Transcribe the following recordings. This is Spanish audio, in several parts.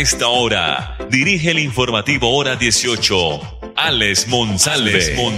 Esta hora, dirige el informativo Hora 18, Alex Monsalve. 5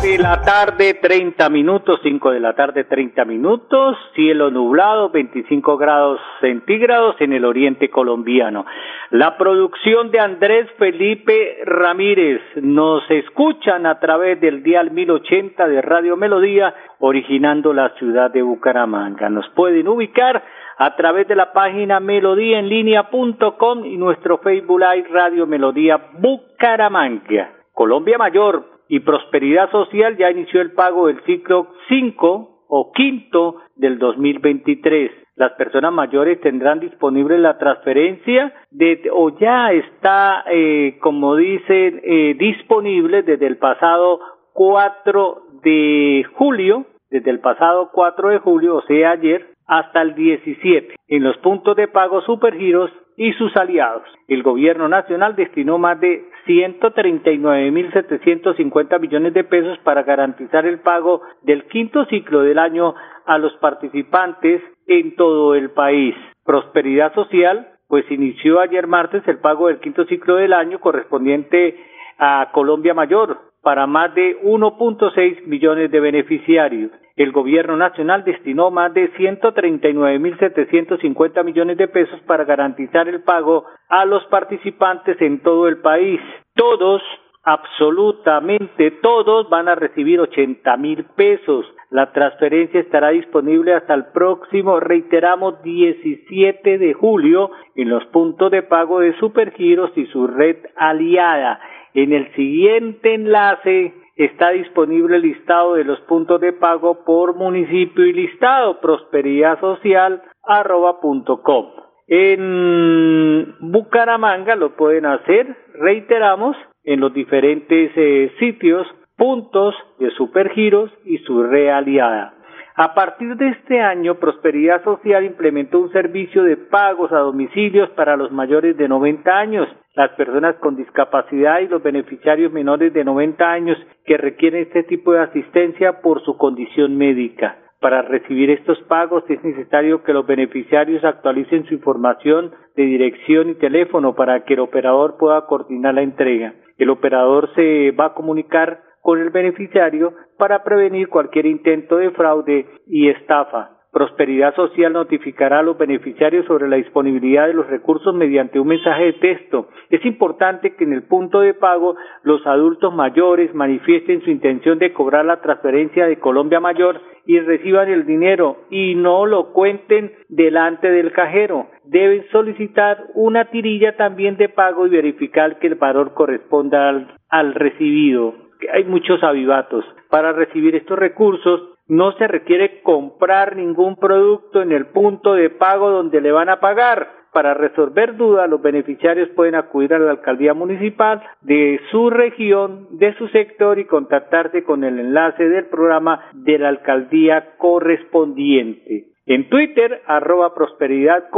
de la tarde, 30 minutos, 5 de la tarde, 30 minutos, cielo nublado, 25 grados centígrados en el oriente colombiano. La producción de Andrés Felipe Ramírez nos escuchan a través del dial 1080 de Radio Melodía, originando la ciudad de Bucaramanga. Nos pueden ubicar a través de la página melodíaenlínea.com y nuestro Facebook Live Radio Melodía Bucaramanga. Colombia Mayor y Prosperidad Social ya inició el pago del ciclo 5 o quinto del 2023. Las personas mayores tendrán disponible la transferencia de, o ya está, eh, como dicen, eh, disponible desde el pasado 4 de julio, desde el pasado 4 de julio, o sea, ayer, hasta el 17 en los puntos de pago Supergiros y sus aliados. El gobierno nacional destinó más de 139.750 millones de pesos para garantizar el pago del quinto ciclo del año a los participantes en todo el país. Prosperidad Social, pues inició ayer martes el pago del quinto ciclo del año correspondiente a Colombia Mayor para más de 1.6 millones de beneficiarios el gobierno nacional destinó más de 139.750 millones de pesos para garantizar el pago a los participantes en todo el país. Todos, absolutamente todos, van a recibir 80 mil pesos. La transferencia estará disponible hasta el próximo, reiteramos, 17 de julio en los puntos de pago de Supergiros y su red aliada. En el siguiente enlace está disponible el listado de los puntos de pago por municipio y listado prosperidadsocial.com. En Bucaramanga lo pueden hacer, reiteramos, en los diferentes eh, sitios, puntos de Supergiros y su realiada. A partir de este año, Prosperidad Social implementó un servicio de pagos a domicilios para los mayores de 90 años, las personas con discapacidad y los beneficiarios menores de 90 años que requieren este tipo de asistencia por su condición médica. Para recibir estos pagos es necesario que los beneficiarios actualicen su información de dirección y teléfono para que el operador pueda coordinar la entrega. El operador se va a comunicar con el beneficiario para prevenir cualquier intento de fraude y estafa. Prosperidad Social notificará a los beneficiarios sobre la disponibilidad de los recursos mediante un mensaje de texto. Es importante que en el punto de pago los adultos mayores manifiesten su intención de cobrar la transferencia de Colombia Mayor y reciban el dinero y no lo cuenten delante del cajero. Deben solicitar una tirilla también de pago y verificar que el valor corresponda al, al recibido hay muchos avivatos. Para recibir estos recursos no se requiere comprar ningún producto en el punto de pago donde le van a pagar. Para resolver dudas, los beneficiarios pueden acudir a la alcaldía municipal de su región, de su sector y contactarse con el enlace del programa de la alcaldía correspondiente. En Twitter, arroba Prosperidad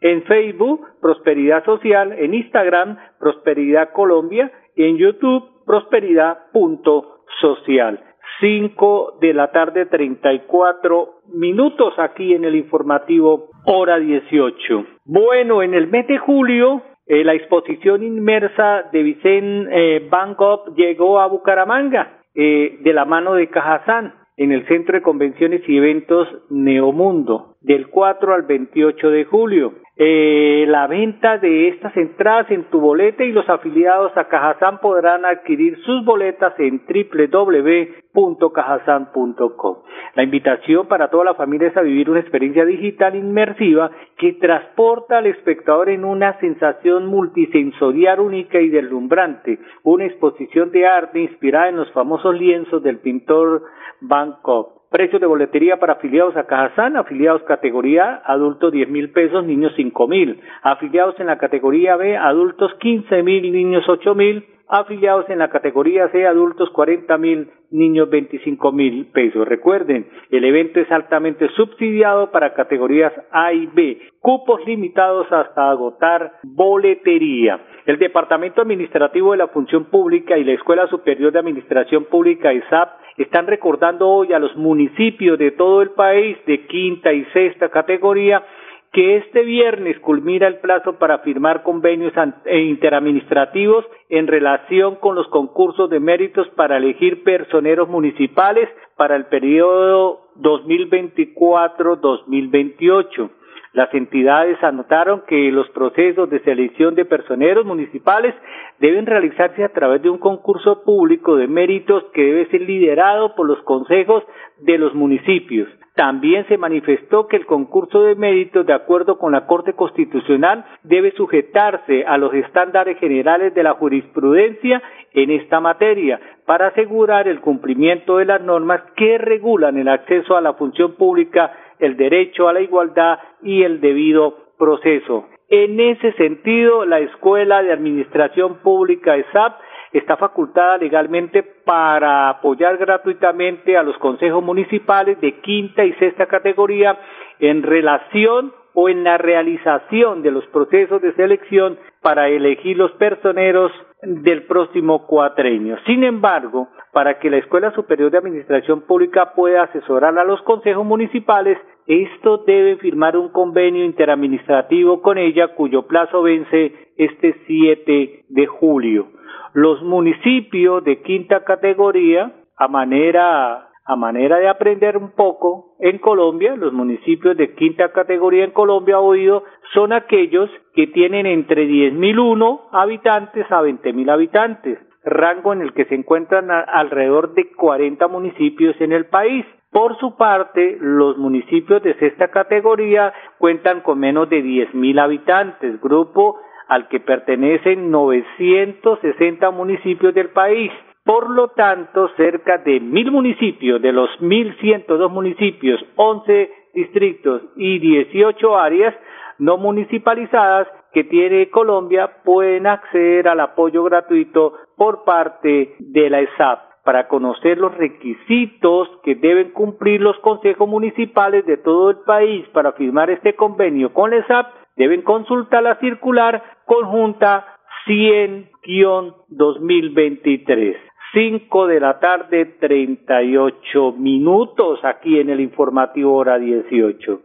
en Facebook, Prosperidad Social, en Instagram, Prosperidad Colombia, en YouTube, prosperidad.social. 5 de la tarde, 34 minutos aquí en el informativo hora 18. Bueno, en el mes de julio, eh, la exposición inmersa de Vicente eh, Van Gogh llegó a Bucaramanga eh, de la mano de Cajazán en el Centro de Convenciones y Eventos Neomundo del 4 al 28 de julio. Eh, la venta de estas entradas en tu boleta y los afiliados a Cajazán podrán adquirir sus boletas en www.cajazán.com. La invitación para toda la familia es a vivir una experiencia digital inmersiva que transporta al espectador en una sensación multisensorial única y deslumbrante, una exposición de arte inspirada en los famosos lienzos del pintor Bangkok Precios de boletería para afiliados a Cajazán, afiliados categoría adultos 10 mil pesos, niños 5 mil. Afiliados en la categoría B, adultos 15 mil, niños 8 mil afiliados en la categoría C, adultos 40 mil, niños 25 mil pesos. Recuerden, el evento es altamente subsidiado para categorías A y B, cupos limitados hasta agotar boletería. El Departamento Administrativo de la Función Pública y la Escuela Superior de Administración Pública ISAP están recordando hoy a los municipios de todo el país de quinta y sexta categoría que este viernes culmina el plazo para firmar convenios e interadministrativos en relación con los concursos de méritos para elegir personeros municipales para el periodo 2024-2028. Las entidades anotaron que los procesos de selección de personeros municipales deben realizarse a través de un concurso público de méritos que debe ser liderado por los consejos de los municipios. También se manifestó que el concurso de méritos, de acuerdo con la Corte Constitucional, debe sujetarse a los estándares generales de la jurisprudencia en esta materia para asegurar el cumplimiento de las normas que regulan el acceso a la función pública, el derecho a la igualdad y el debido proceso. En ese sentido, la Escuela de Administración Pública ESAP está facultada legalmente para apoyar gratuitamente a los consejos municipales de quinta y sexta categoría en relación o en la realización de los procesos de selección para elegir los personeros del próximo cuatrenio. Sin embargo, para que la Escuela Superior de Administración Pública pueda asesorar a los consejos municipales, esto debe firmar un convenio interadministrativo con ella cuyo plazo vence este 7 de julio los municipios de quinta categoría, a manera, a manera de aprender un poco, en Colombia, los municipios de quinta categoría en Colombia, oído, son aquellos que tienen entre 10.001 habitantes a 20.000 habitantes, rango en el que se encuentran alrededor de 40 municipios en el país. Por su parte, los municipios de sexta categoría cuentan con menos de 10.000 habitantes, grupo al que pertenecen 960 municipios del país. Por lo tanto, cerca de mil municipios de los 1.102 municipios, 11 distritos y 18 áreas no municipalizadas que tiene Colombia pueden acceder al apoyo gratuito por parte de la ESAP para conocer los requisitos que deben cumplir los consejos municipales de todo el país para firmar este convenio con la ESAP, deben consultar la circular conjunta 100-2023. 5 de la tarde, 38 minutos aquí en el informativo hora 18.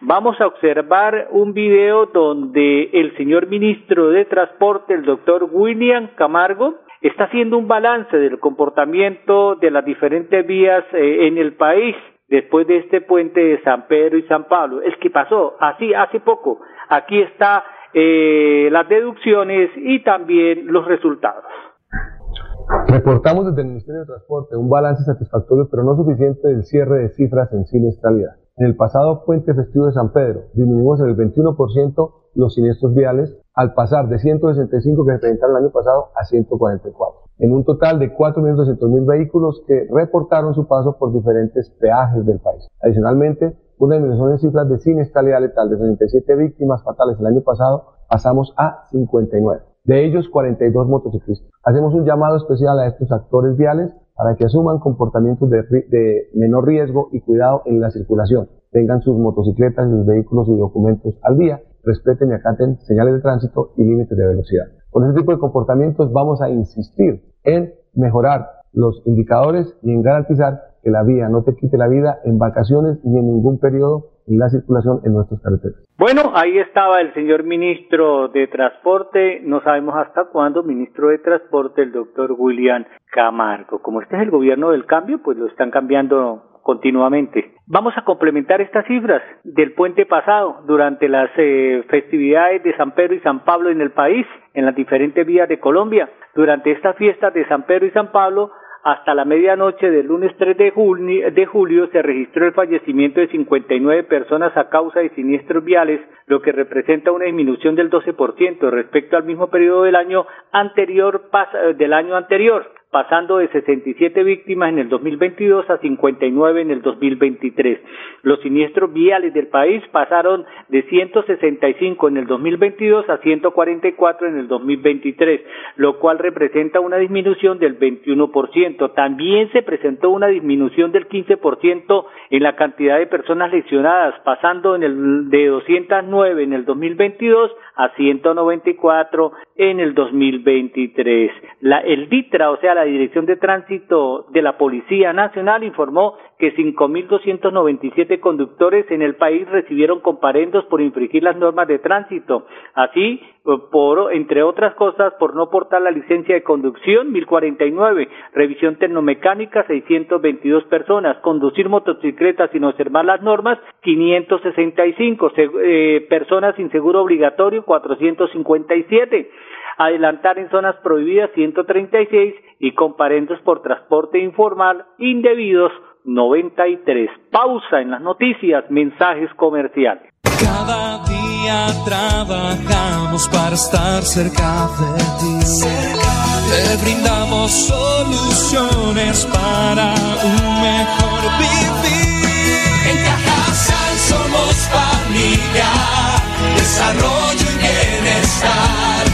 Vamos a observar un video donde el señor ministro de Transporte, el doctor William Camargo, está haciendo un balance del comportamiento de las diferentes vías eh, en el país después de este puente de San Pedro y San Pablo. Es que pasó así hace poco. Aquí está eh, las deducciones y también los resultados. Reportamos desde el Ministerio de Transporte un balance satisfactorio pero no suficiente del cierre de cifras en siniestralidad. En el pasado puente festivo de San Pedro disminuimos en el 21% los siniestros viales al pasar de 165 que se presentaron el año pasado a 144. En un total de 4.200.000 vehículos que reportaron su paso por diferentes peajes del país. Adicionalmente, una disminución en cifras de siniestralidad letal de 67 víctimas fatales el año pasado, pasamos a 59. De ellos, 42 motociclistas. Hacemos un llamado especial a estos actores viales para que asuman comportamientos de, menor riesgo y cuidado en la circulación. Tengan sus motocicletas, sus vehículos y documentos al día, respeten y acaten señales de tránsito y límites de velocidad. Con este tipo de comportamientos vamos a insistir en mejorar los indicadores y en garantizar que la vía no te quite la vida en vacaciones ni en ningún periodo la circulación en nuestros carreteras. Bueno, ahí estaba el señor ministro de Transporte, no sabemos hasta cuándo, ministro de Transporte, el doctor William Camargo. Como este es el gobierno del cambio, pues lo están cambiando continuamente. Vamos a complementar estas cifras del puente pasado durante las eh, festividades de San Pedro y San Pablo en el país, en las diferentes vías de Colombia. Durante estas fiestas de San Pedro y San Pablo, hasta la medianoche del lunes 3 de julio, de julio, se registró el fallecimiento de 59 personas a causa de siniestros viales, lo que representa una disminución del 12% respecto al mismo periodo del año anterior del año anterior. Pasando de 67 víctimas en el 2022 a 59 en el 2023. Los siniestros viales del país pasaron de 165 en el 2022 a 144 en el 2023, lo cual representa una disminución del 21%. También se presentó una disminución del 15% en la cantidad de personas lesionadas, pasando en el de 209 en el 2022 a 194 en el 2023. La, el DITRA, o sea, la Dirección de Tránsito de la Policía Nacional, informó que 5.297 conductores en el país recibieron comparendos por infringir las normas de tránsito. Así, por, entre otras cosas, por no portar la licencia de conducción, 1.049, revisión tecnomecánica, 622 personas, conducir motocicletas sin observar las normas, 565, eh, personas sin seguro obligatorio, 457 adelantar en zonas prohibidas 136 y comparendos por transporte informal indebidos 93. Pausa en las noticias, mensajes comerciales. Cada día trabajamos para estar cerca de ti. Te brindamos soluciones para un mejor vivir. En Cajasal somos familia, desarrollo y bienestar.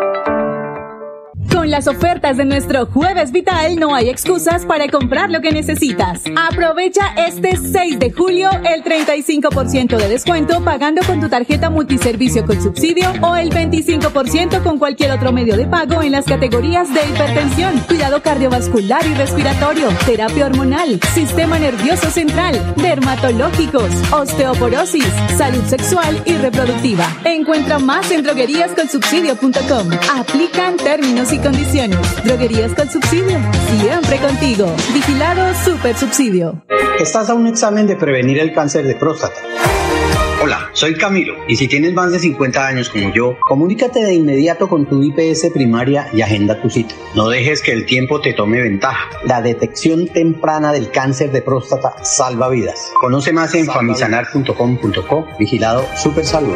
Las ofertas de nuestro Jueves Vital no hay excusas para comprar lo que necesitas. Aprovecha este 6 de julio el 35% de descuento pagando con tu tarjeta multiservicio con subsidio o el 25% con cualquier otro medio de pago en las categorías de hipertensión, cuidado cardiovascular y respiratorio, terapia hormonal, sistema nervioso central, dermatológicos, osteoporosis, salud sexual y reproductiva. Encuentra más en drogueríascolsubsidio.com. Aplican términos y condiciones. Droguerías con subsidio. Siempre contigo. Vigilado Super Subsidio. Estás a un examen de prevenir el cáncer de próstata. Hola, soy Camilo y si tienes más de 50 años como yo, comunícate de inmediato con tu IPS primaria y agenda tu cita. No dejes que el tiempo te tome ventaja. La detección temprana del cáncer de próstata salva vidas. Conoce más en famisanar.com.co. Vigilado Super Salud.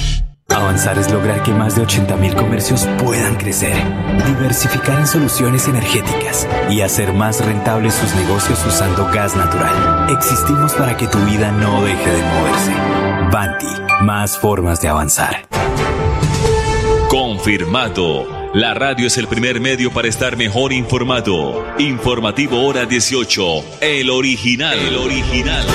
Avanzar es lograr que más de 80.000 comercios puedan crecer, diversificar en soluciones energéticas y hacer más rentables sus negocios usando gas natural. Existimos para que tu vida no deje de moverse. Banti, más formas de avanzar. Confirmado. La radio es el primer medio para estar mejor informado. Informativo Hora 18. El original. El original.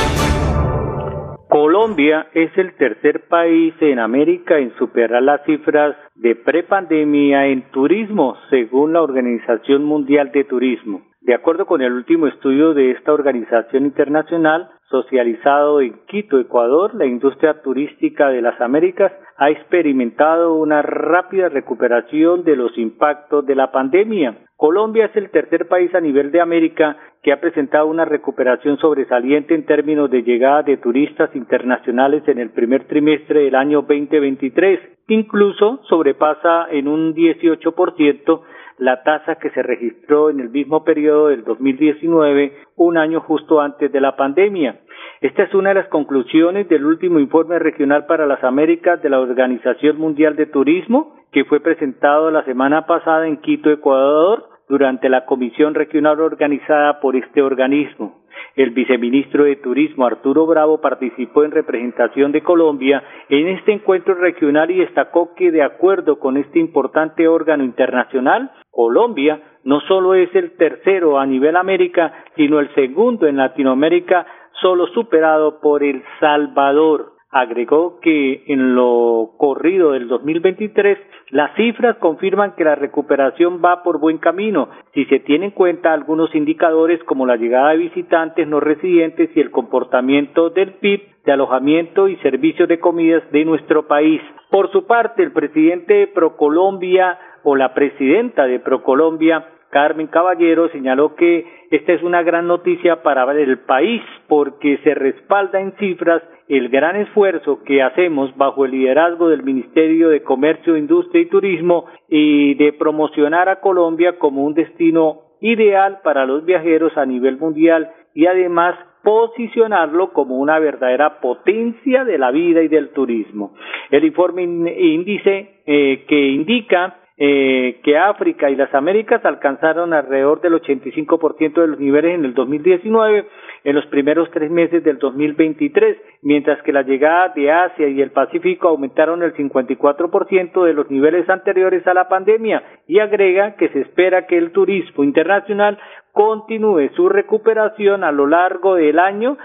Colombia es el tercer país en América en superar las cifras de prepandemia en turismo, según la Organización Mundial de Turismo. De acuerdo con el último estudio de esta organización internacional, socializado en Quito, Ecuador, la industria turística de las Américas ha experimentado una rápida recuperación de los impactos de la pandemia. Colombia es el tercer país a nivel de América que ha presentado una recuperación sobresaliente en términos de llegada de turistas internacionales en el primer trimestre del año 2023. Incluso sobrepasa en un 18% la tasa que se registró en el mismo periodo del 2019, un año justo antes de la pandemia. Esta es una de las conclusiones del último informe regional para las Américas de la Organización Mundial de Turismo, que fue presentado la semana pasada en Quito, Ecuador, durante la comisión regional organizada por este organismo. El viceministro de Turismo Arturo Bravo participó en representación de Colombia en este encuentro regional y destacó que de acuerdo con este importante órgano internacional, Colombia no solo es el tercero a nivel América, sino el segundo en Latinoamérica, solo superado por El Salvador. Agregó que en lo corrido del 2023 las cifras confirman que la recuperación va por buen camino si se tienen en cuenta algunos indicadores como la llegada de visitantes no residentes y el comportamiento del PIB de alojamiento y servicios de comidas de nuestro país. Por su parte, el presidente de Procolombia o la presidenta de Procolombia Carmen Caballero señaló que esta es una gran noticia para el país porque se respalda en cifras el gran esfuerzo que hacemos bajo el liderazgo del Ministerio de Comercio, Industria y Turismo y de promocionar a Colombia como un destino ideal para los viajeros a nivel mundial y además posicionarlo como una verdadera potencia de la vida y del turismo. El informe índice eh, que indica eh, que África y las Américas alcanzaron alrededor del 85% de los niveles en el 2019 en los primeros tres meses del 2023, mientras que la llegada de Asia y el Pacífico aumentaron el 54% de los niveles anteriores a la pandemia y agrega que se espera que el turismo internacional continúe su recuperación a lo largo del año,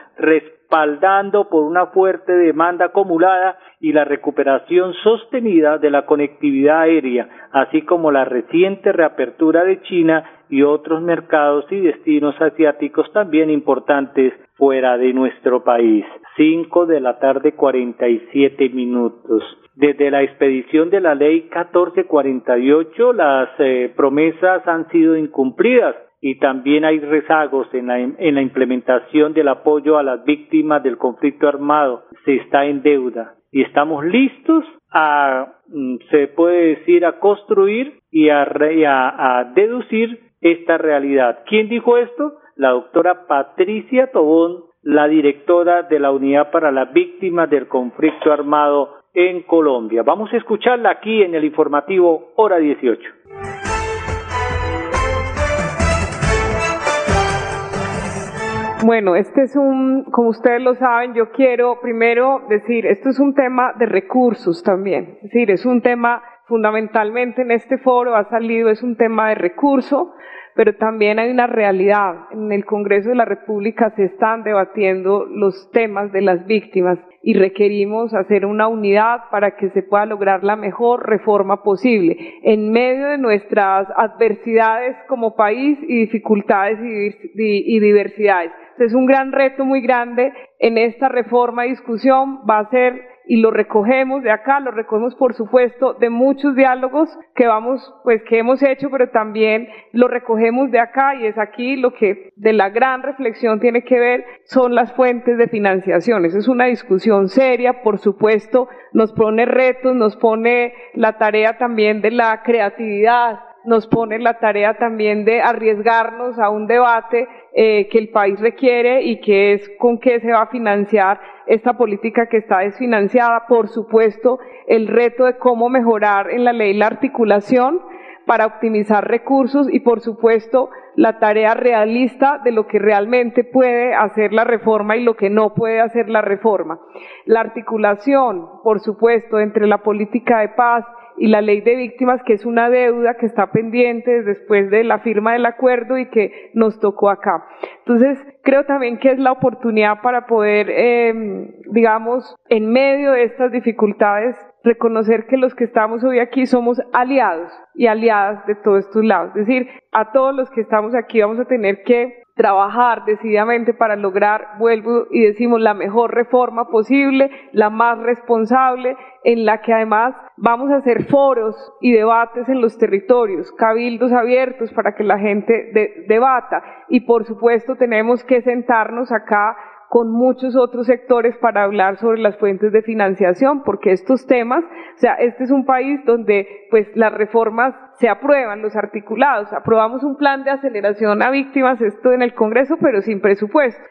respaldando por una fuerte demanda acumulada y la recuperación sostenida de la conectividad aérea, así como la reciente reapertura de China y otros mercados y destinos asiáticos también importantes fuera de nuestro país. Cinco de la tarde cuarenta y siete minutos. Desde la expedición de la ley 1448 las eh, promesas han sido incumplidas y también hay rezagos en la, en la implementación del apoyo a las víctimas del conflicto armado. Se está en deuda y estamos listos a, mm, se puede decir, a construir y a, a, deducir esta realidad. ¿Quién dijo esto? La doctora Patricia Tobón, la directora de la Unidad para las Víctimas del Conflicto Armado en Colombia. Vamos a escucharla aquí en el informativo Hora 18. Bueno, este es un, como ustedes lo saben, yo quiero primero decir, esto es un tema de recursos también, es decir, es un tema fundamentalmente en este foro ha salido, es un tema de recurso, pero también hay una realidad. En el Congreso de la República se están debatiendo los temas de las víctimas y requerimos hacer una unidad para que se pueda lograr la mejor reforma posible en medio de nuestras adversidades como país y dificultades y diversidades. Es un gran reto muy grande en esta reforma y discusión, va a ser y lo recogemos de acá, lo recogemos por supuesto de muchos diálogos que vamos, pues que hemos hecho, pero también lo recogemos de acá y es aquí lo que de la gran reflexión tiene que ver son las fuentes de financiación. Esa es una discusión seria, por supuesto, nos pone retos, nos pone la tarea también de la creatividad, nos pone la tarea también de arriesgarnos a un debate eh, que el país requiere y que es con qué se va a financiar esta política que está desfinanciada. Por supuesto, el reto de cómo mejorar en la ley la articulación para optimizar recursos y, por supuesto, la tarea realista de lo que realmente puede hacer la reforma y lo que no puede hacer la reforma. La articulación, por supuesto, entre la política de paz y la ley de víctimas, que es una deuda que está pendiente después de la firma del acuerdo y que nos tocó acá. Entonces, creo también que es la oportunidad para poder, eh, digamos, en medio de estas dificultades, reconocer que los que estamos hoy aquí somos aliados y aliadas de todos estos lados. Es decir, a todos los que estamos aquí vamos a tener que trabajar decididamente para lograr, vuelvo y decimos, la mejor reforma posible, la más responsable, en la que además vamos a hacer foros y debates en los territorios, cabildos abiertos para que la gente debata. Y por supuesto tenemos que sentarnos acá con muchos otros sectores para hablar sobre las fuentes de financiación, porque estos temas, o sea, este es un país donde pues las reformas se aprueban, los articulados, aprobamos un plan de aceleración a víctimas, esto en el Congreso, pero sin presupuesto.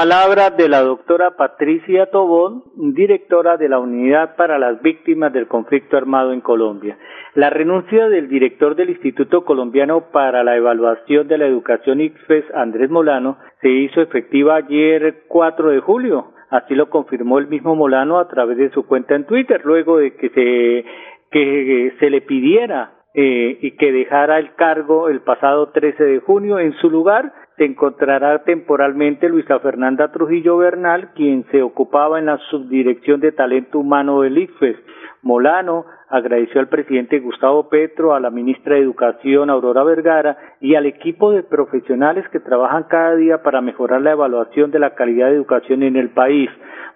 Palabras de la doctora Patricia Tobón, directora de la Unidad para las Víctimas del Conflicto Armado en Colombia. La renuncia del director del Instituto Colombiano para la Evaluación de la Educación ICFES, Andrés Molano, se hizo efectiva ayer 4 de julio. Así lo confirmó el mismo Molano a través de su cuenta en Twitter, luego de que se, que se le pidiera eh, y que dejara el cargo el pasado 13 de junio. En su lugar se encontrará temporalmente Luisa Fernanda Trujillo Bernal, quien se ocupaba en la subdirección de talento humano del ICFES. Molano agradeció al presidente Gustavo Petro, a la ministra de Educación Aurora Vergara y al equipo de profesionales que trabajan cada día para mejorar la evaluación de la calidad de educación en el país.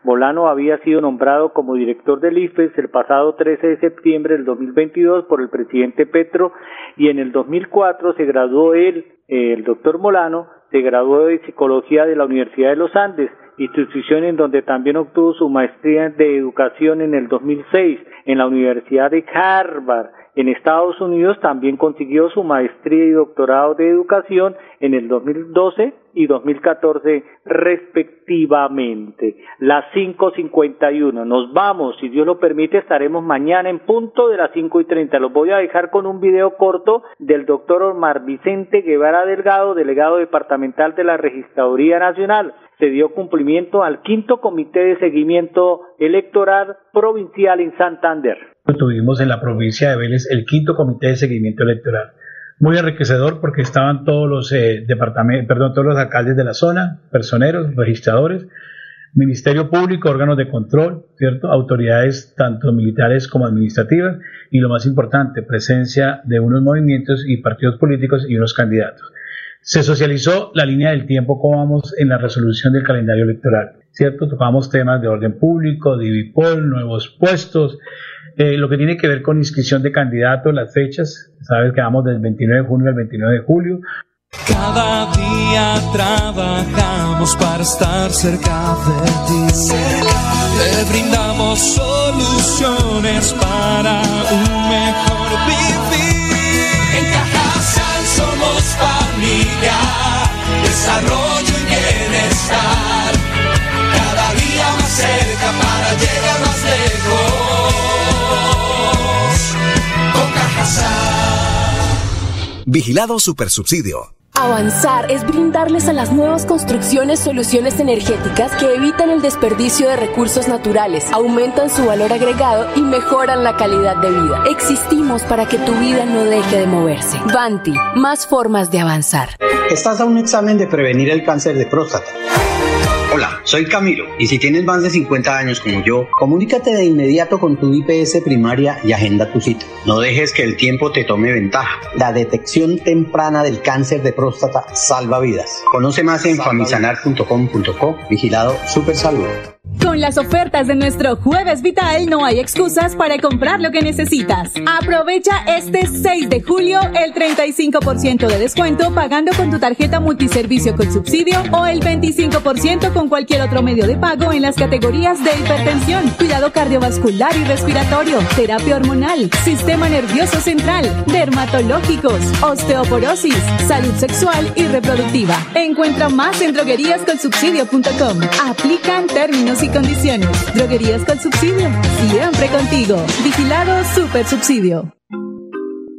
Molano había sido nombrado como director del IFES el pasado 13 de septiembre del 2022 por el presidente Petro y en el 2004 se graduó él, el doctor Molano, se graduó de Psicología de la Universidad de los Andes, institución en donde también obtuvo su maestría de Educación en el 2006 en la Universidad de Harvard. En Estados Unidos también consiguió su maestría y doctorado de educación en el 2012 y 2014 respectivamente. Las 5.51. Nos vamos, si Dios lo permite, estaremos mañana en punto de las 5.30. Los voy a dejar con un video corto del doctor Omar Vicente Guevara Delgado, delegado departamental de la Registraduría Nacional se dio cumplimiento al quinto comité de seguimiento electoral provincial en Santander. Tuvimos en la provincia de Vélez el quinto comité de seguimiento electoral. Muy enriquecedor porque estaban todos los eh, departamentos, perdón, todos los alcaldes de la zona, personeros, registradores, Ministerio Público, órganos de control, ¿cierto? Autoridades tanto militares como administrativas y lo más importante, presencia de unos movimientos y partidos políticos y unos candidatos. Se socializó la línea del tiempo, como vamos en la resolución del calendario electoral, ¿cierto? Tocamos temas de orden público, de nuevos puestos, eh, lo que tiene que ver con inscripción de candidatos, las fechas, sabes que vamos del 29 de junio al 29 de julio. Cada día trabajamos para estar cerca de ti. Te brindamos soluciones para un mejor vivir. En Cajasal somos familia, Vigilado Supersubsidio. Avanzar es brindarles a las nuevas construcciones soluciones energéticas que evitan el desperdicio de recursos naturales, aumentan su valor agregado y mejoran la calidad de vida. Existimos para que tu vida no deje de moverse. Banti, más formas de avanzar. Estás a un examen de prevenir el cáncer de próstata. Hola, soy Camilo y si tienes más de 50 años como yo, comunícate de inmediato con tu IPS primaria y agenda tu cita. No dejes que el tiempo te tome ventaja. La detección temprana del cáncer de próstata salva vidas. Conoce más en famisanar.com.co. Vigilado Super Salud. Con las ofertas de nuestro Jueves Vital no hay excusas para comprar lo que necesitas. Aprovecha este 6 de julio el 35% de descuento pagando con tu tarjeta multiservicio con subsidio o el 25% con cualquier otro medio de pago en las categorías de hipertensión, cuidado cardiovascular y respiratorio, terapia hormonal, sistema nervioso central, dermatológicos, osteoporosis, salud sexual y reproductiva. Encuentra más en drogueríascolsubsidio.com. Aplican términos y condiciones. Droguerías con subsidio. Siempre contigo. Vigilado Super Subsidio.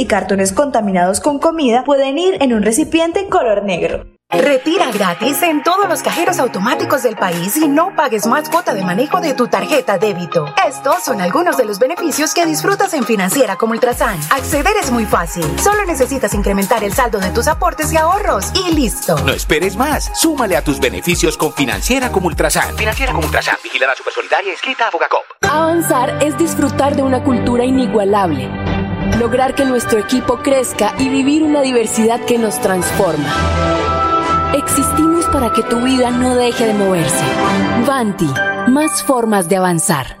y cartones contaminados con comida pueden ir en un recipiente color negro. Retira gratis en todos los cajeros automáticos del país y no pagues más cuota de manejo de tu tarjeta débito. Estos son algunos de los beneficios que disfrutas en Financiera como Ultrasan. Acceder es muy fácil. Solo necesitas incrementar el saldo de tus aportes y ahorros y listo. No esperes más. Súmale a tus beneficios con Financiera como Ultrasan. Financiera como Ultrasan. Vigilada Supersolidaria inscrita a Fogacop. Avanzar es disfrutar de una cultura inigualable. Lograr que nuestro equipo crezca y vivir una diversidad que nos transforma. Existimos para que tu vida no deje de moverse. Vanti, más formas de avanzar.